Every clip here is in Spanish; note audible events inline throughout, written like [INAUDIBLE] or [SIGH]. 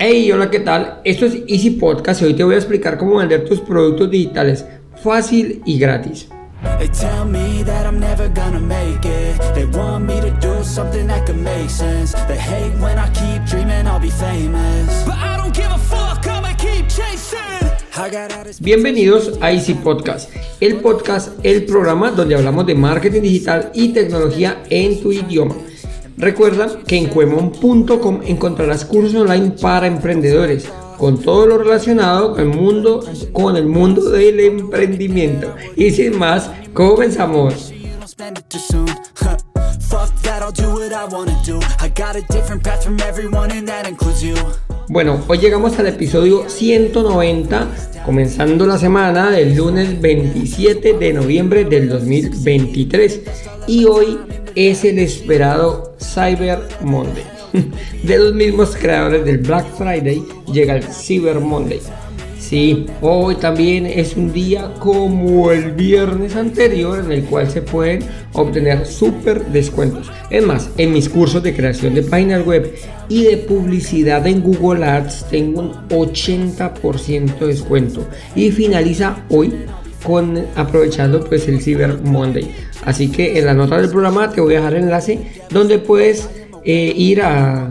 Hey, hola, ¿qué tal? Esto es Easy Podcast y hoy te voy a explicar cómo vender tus productos digitales fácil y gratis. Bienvenidos a Easy Podcast, el podcast, el programa donde hablamos de marketing digital y tecnología en tu idioma. Recuerda que en cuemon.com encontrarás cursos online para emprendedores con todo lo relacionado con el mundo, con el mundo del emprendimiento. Y sin más, comenzamos. Bueno, hoy llegamos al episodio 190, comenzando la semana del lunes 27 de noviembre del 2023. Y hoy es el esperado Cyber Monday. [LAUGHS] De los mismos creadores del Black Friday llega el Cyber Monday. Sí, hoy también es un día como el viernes anterior en el cual se pueden obtener súper descuentos. Es más, en mis cursos de creación de páginas web y de publicidad en Google Ads tengo un 80% de descuento y finaliza hoy con aprovechando pues el Cyber Monday. Así que en la nota del programa te voy a dejar el enlace donde puedes eh, ir a,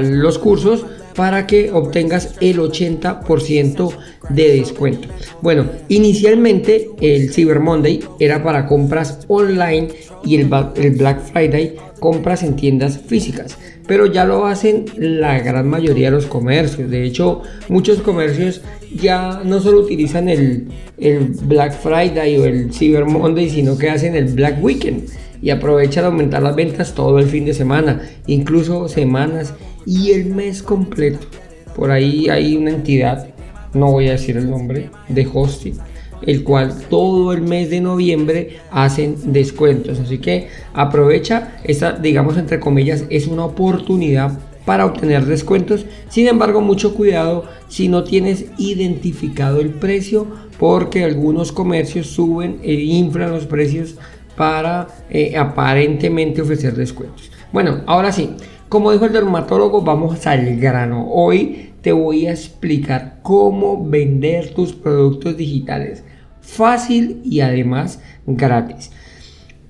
los cursos para que obtengas el 80% de descuento. Bueno, inicialmente el Cyber Monday era para compras online y el, el Black Friday compras en tiendas físicas, pero ya lo hacen la gran mayoría de los comercios. De hecho, muchos comercios ya no solo utilizan el, el Black Friday o el Cyber Monday, sino que hacen el Black Weekend y aprovechan a aumentar las ventas todo el fin de semana, incluso semanas y el mes completo. Por ahí hay una entidad, no voy a decir el nombre, de hosting, el cual todo el mes de noviembre hacen descuentos. Así que aprovecha, esta, digamos entre comillas, es una oportunidad para obtener descuentos. Sin embargo, mucho cuidado si no tienes identificado el precio, porque algunos comercios suben e inflan los precios para eh, aparentemente ofrecer descuentos. Bueno, ahora sí, como dijo el dermatólogo, vamos al grano. Hoy te voy a explicar cómo vender tus productos digitales fácil y además gratis.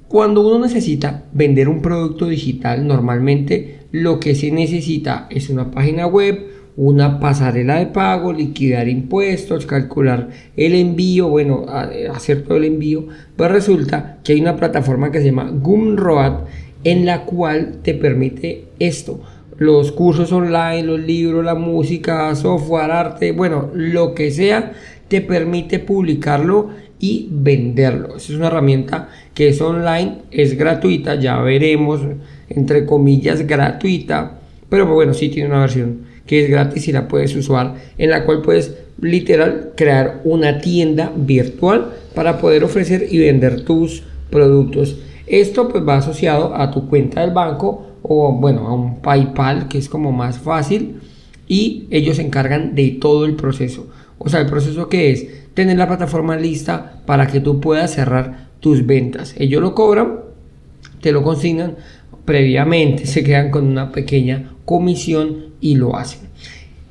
Cuando uno necesita vender un producto digital, normalmente lo que se necesita es una página web, una pasarela de pago, liquidar impuestos, calcular el envío, bueno, hacer todo el envío. Pues resulta que hay una plataforma que se llama Gumroad en la cual te permite esto. Los cursos online, los libros, la música, software, arte, bueno, lo que sea, te permite publicarlo y venderlo. Es una herramienta que es online, es gratuita, ya veremos, entre comillas, gratuita, pero bueno, sí tiene una versión que es gratis y la puedes usar, en la cual puedes literal crear una tienda virtual para poder ofrecer y vender tus productos. Esto pues va asociado a tu cuenta del banco o bueno, a un PayPal que es como más fácil y ellos se encargan de todo el proceso. O sea, el proceso que es tener la plataforma lista para que tú puedas cerrar tus ventas. Ellos lo cobran, te lo consignan previamente, se quedan con una pequeña comisión y lo hacen.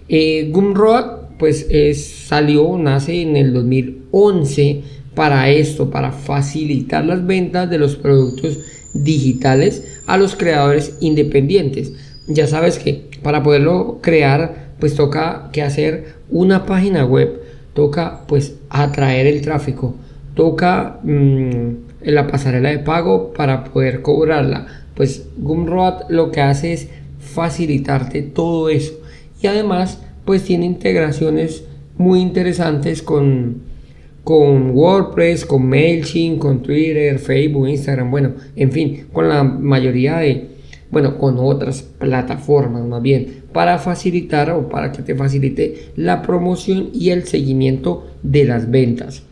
Eh, Gumroad pues es, salió, nace en el 2011 para esto, para facilitar las ventas de los productos digitales a los creadores independientes. Ya sabes que para poderlo crear, pues toca que hacer una página web, toca pues atraer el tráfico, toca mm, la pasarela de pago para poder cobrarla. Pues Gumroad lo que hace es facilitarte todo eso y además pues tiene integraciones muy interesantes con con WordPress, con MailChimp, con Twitter, Facebook, Instagram, bueno, en fin, con la mayoría de, bueno, con otras plataformas más bien, para facilitar o para que te facilite la promoción y el seguimiento de las ventas.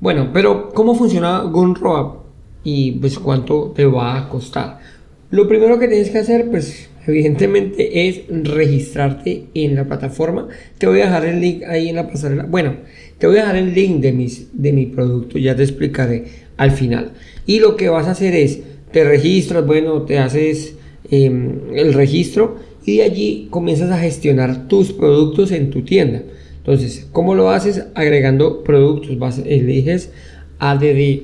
Bueno, pero ¿cómo funciona Gumroad? Y pues cuánto te va a costar. Lo primero que tienes que hacer, pues evidentemente es registrarte en la plataforma. Te voy a dejar el link ahí en la pasarela. Bueno, te voy a dejar el link de, mis, de mi producto, ya te explicaré al final. Y lo que vas a hacer es, te registras, bueno, te haces em, el registro y de allí comienzas a gestionar tus productos en tu tienda. Entonces, ¿cómo lo haces? Agregando productos. Vas, eliges ADD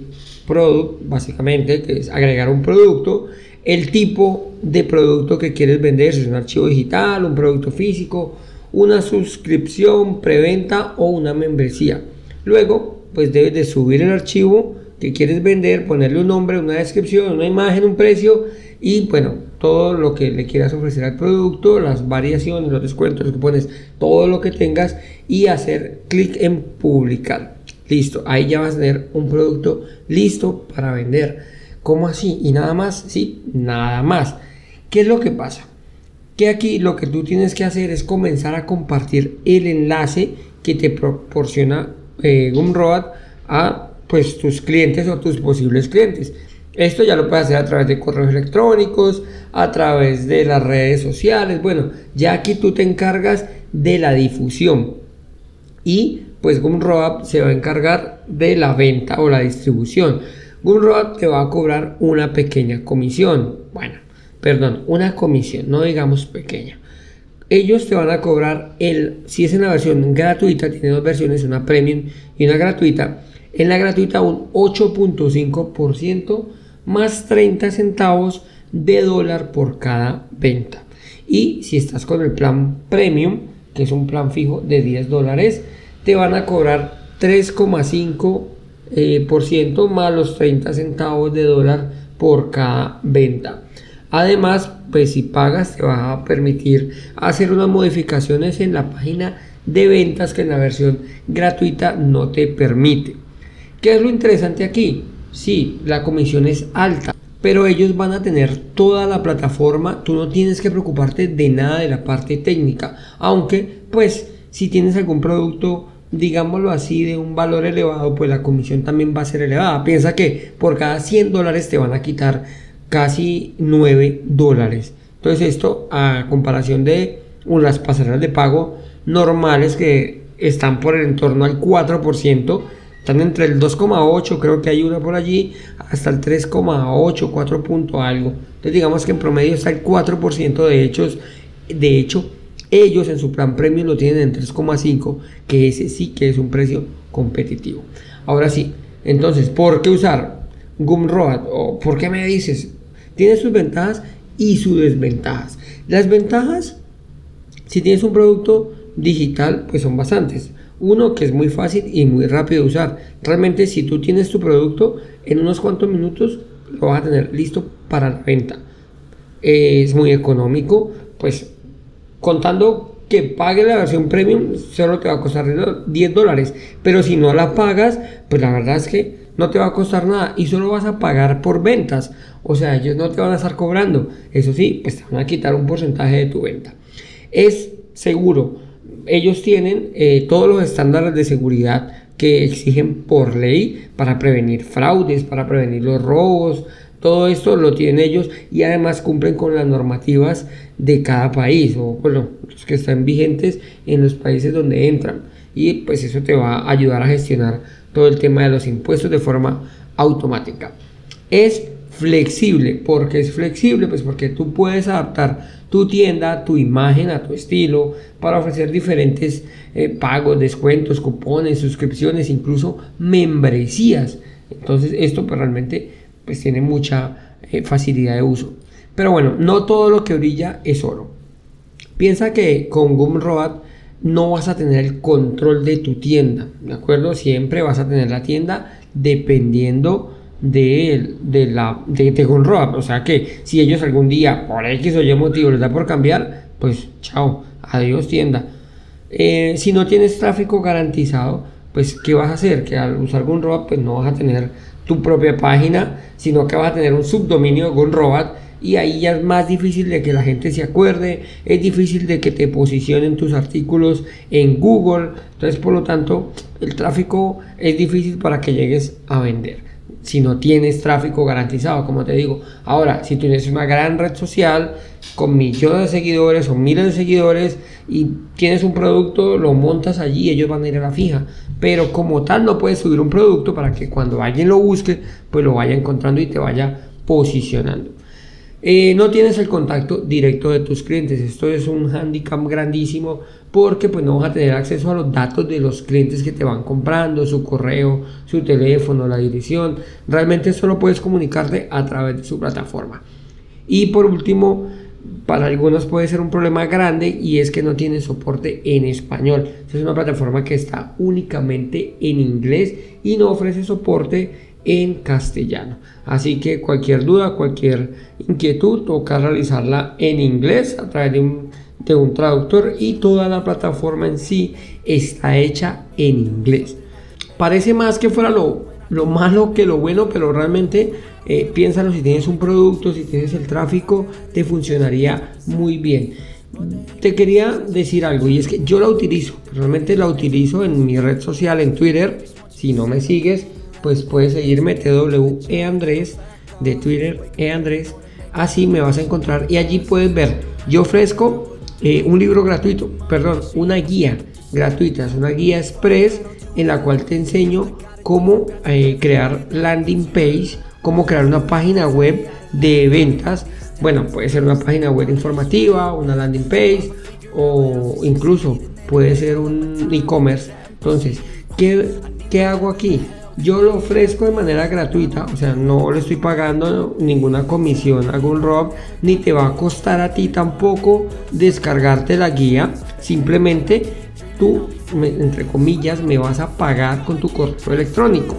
Product, básicamente, que es agregar un producto, el tipo de producto que quieres vender, si es un archivo digital, un producto físico, una suscripción, preventa o una membresía. Luego, pues debes de subir el archivo quieres vender, ponerle un nombre, una descripción, una imagen, un precio y bueno, todo lo que le quieras ofrecer al producto, las variaciones, los descuentos que pones, todo lo que tengas y hacer clic en publicar. Listo, ahí ya vas a tener un producto listo para vender. ¿Cómo así? ¿Y nada más? Sí, nada más. ¿Qué es lo que pasa? Que aquí lo que tú tienes que hacer es comenzar a compartir el enlace que te proporciona eh, Gumroad a pues tus clientes o tus posibles clientes. Esto ya lo puedes hacer a través de correos electrónicos, a través de las redes sociales. Bueno, ya aquí tú te encargas de la difusión. Y pues Gumroad se va a encargar de la venta o la distribución. Gumroad te va a cobrar una pequeña comisión. Bueno, perdón, una comisión, no digamos pequeña. Ellos te van a cobrar el, si es en la versión gratuita, tiene dos versiones, una premium y una gratuita. En la gratuita un 8.5% más 30 centavos de dólar por cada venta. Y si estás con el plan premium, que es un plan fijo de 10 dólares, te van a cobrar 3,5% eh, más los 30 centavos de dólar por cada venta. Además, pues si pagas te va a permitir hacer unas modificaciones en la página de ventas que en la versión gratuita no te permite. ¿Qué es lo interesante aquí? Sí, la comisión es alta, pero ellos van a tener toda la plataforma, tú no tienes que preocuparte de nada de la parte técnica, aunque pues si tienes algún producto digámoslo así, de un valor elevado, pues la comisión también va a ser elevada. Piensa que por cada 100 dólares te van a quitar casi 9 dólares. Entonces esto a comparación de unas pasarelas de pago normales que están por el entorno al 4%, están entre el 2,8, creo que hay una por allí, hasta el 3,8, 4 punto algo. Entonces digamos que en promedio está el 4% de hechos. De hecho, ellos en su plan premium lo tienen en 3,5, que ese sí que es un precio competitivo. Ahora sí, entonces, ¿por qué usar Gumroad? ¿O por qué me dices? Tiene sus ventajas y sus desventajas. Las ventajas, si tienes un producto digital, pues son bastantes. Uno que es muy fácil y muy rápido de usar. Realmente si tú tienes tu producto, en unos cuantos minutos lo vas a tener listo para la venta. Es muy económico, pues contando que pague la versión premium, solo te va a costar 10 dólares. Pero si no la pagas, pues la verdad es que no te va a costar nada y solo vas a pagar por ventas. O sea, ellos no te van a estar cobrando. Eso sí, pues te van a quitar un porcentaje de tu venta. Es seguro ellos tienen eh, todos los estándares de seguridad que exigen por ley para prevenir fraudes, para prevenir los robos. Todo esto lo tienen ellos y además cumplen con las normativas de cada país o bueno, los que están vigentes en los países donde entran. Y pues eso te va a ayudar a gestionar todo el tema de los impuestos de forma automática. Es flexible. porque es flexible? Pues porque tú puedes adaptar tu tienda, tu imagen a tu estilo para ofrecer diferentes eh, pagos, descuentos, cupones, suscripciones, incluso membresías. Entonces esto pues, realmente pues tiene mucha eh, facilidad de uso. Pero bueno, no todo lo que brilla es oro. Piensa que con Gumroad no vas a tener el control de tu tienda, ¿de acuerdo? Siempre vas a tener la tienda dependiendo de, de la de, de O sea que si ellos algún día por X o Y motivo les da por cambiar, pues chao, adiós tienda. Eh, si no tienes tráfico garantizado, pues ¿qué vas a hacer? Que al usar Gunroad pues no vas a tener tu propia página, sino que vas a tener un subdominio de Gunroad y ahí ya es más difícil de que la gente se acuerde, es difícil de que te posicionen tus artículos en Google, entonces por lo tanto el tráfico es difícil para que llegues a vender si no tienes tráfico garantizado, como te digo. Ahora, si tienes una gran red social con millones de seguidores o miles de seguidores y tienes un producto, lo montas allí, ellos van a ir a la fija. Pero como tal no puedes subir un producto para que cuando alguien lo busque, pues lo vaya encontrando y te vaya posicionando. eh, no tienes el contacto directo de tus clientes. Esto es un handicap grandísimo porque pues no vas a tener acceso a los datos de los clientes que te van comprando, su correo, su teléfono, la dirección. Realmente solo puedes comunicarte a través de su plataforma. Y por último, para algunos puede ser un problema grande y es que no tiene soporte en español. Es una plataforma que está únicamente en inglés y no ofrece soporte en castellano. Así que cualquier duda, cualquier inquietud, toca realizarla en inglés a través de un, de un traductor y toda la plataforma en sí está hecha en inglés. Parece más que fuera lo, lo malo que lo bueno, pero realmente eh, piénsalo si tienes un producto, si tienes el tráfico, te funcionaría muy bien. Te quería decir algo y es que yo la utilizo, realmente la utilizo en mi red social, en Twitter. Si no me sigues, pues puedes seguirme TWE Andrés de Twitter E Andrés. Así me vas a encontrar y allí puedes ver. Yo ofrezco eh, un libro gratuito, perdón, una guía gratuita, es una guía express en la cual te enseño cómo eh, crear landing page, cómo crear una página web de ventas. Bueno, puede ser una página web informativa, una landing page o incluso puede ser un e-commerce. Entonces, ¿qué, ¿qué hago aquí? Yo lo ofrezco de manera gratuita, o sea, no le estoy pagando ninguna comisión a Rob, ni te va a costar a ti tampoco descargarte la guía. Simplemente tú, entre comillas, me vas a pagar con tu correo electrónico.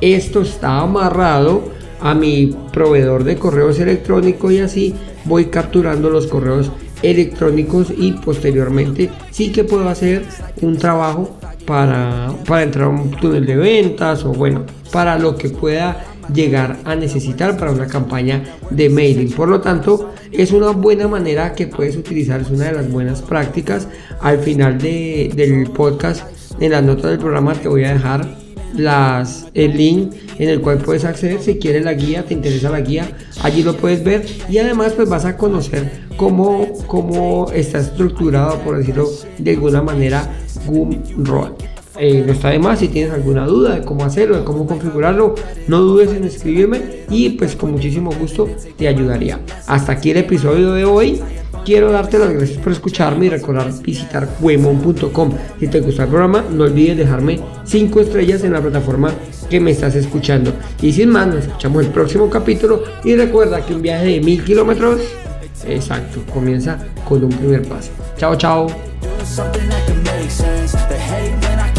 Esto está amarrado a mi proveedor de correos electrónicos y así voy capturando los correos electrónicos y posteriormente sí que puedo hacer un trabajo para, para entrar a un túnel de ventas o bueno, para lo que pueda llegar a necesitar para una campaña de mailing. Por lo tanto, es una buena manera que puedes utilizar, es una de las buenas prácticas. Al final de, del podcast, en las notas del programa, te voy a dejar las, el link en el cual puedes acceder si quieres la guía, te interesa la guía, allí lo puedes ver y además pues vas a conocer cómo, cómo está estructurado, por decirlo de alguna manera, Gumroad. Eh, no está de más, si tienes alguna duda de cómo hacerlo, de cómo configurarlo, no dudes en escribirme y pues con muchísimo gusto te ayudaría. Hasta aquí el episodio de hoy. Quiero darte las gracias por escucharme y recordar visitar huemon.com. Si te gusta el programa, no olvides dejarme 5 estrellas en la plataforma que me estás escuchando. Y sin más, nos escuchamos el próximo capítulo. Y recuerda que un viaje de mil kilómetros, exacto, comienza con un primer paso. Chao, chao. make sense. The hate when I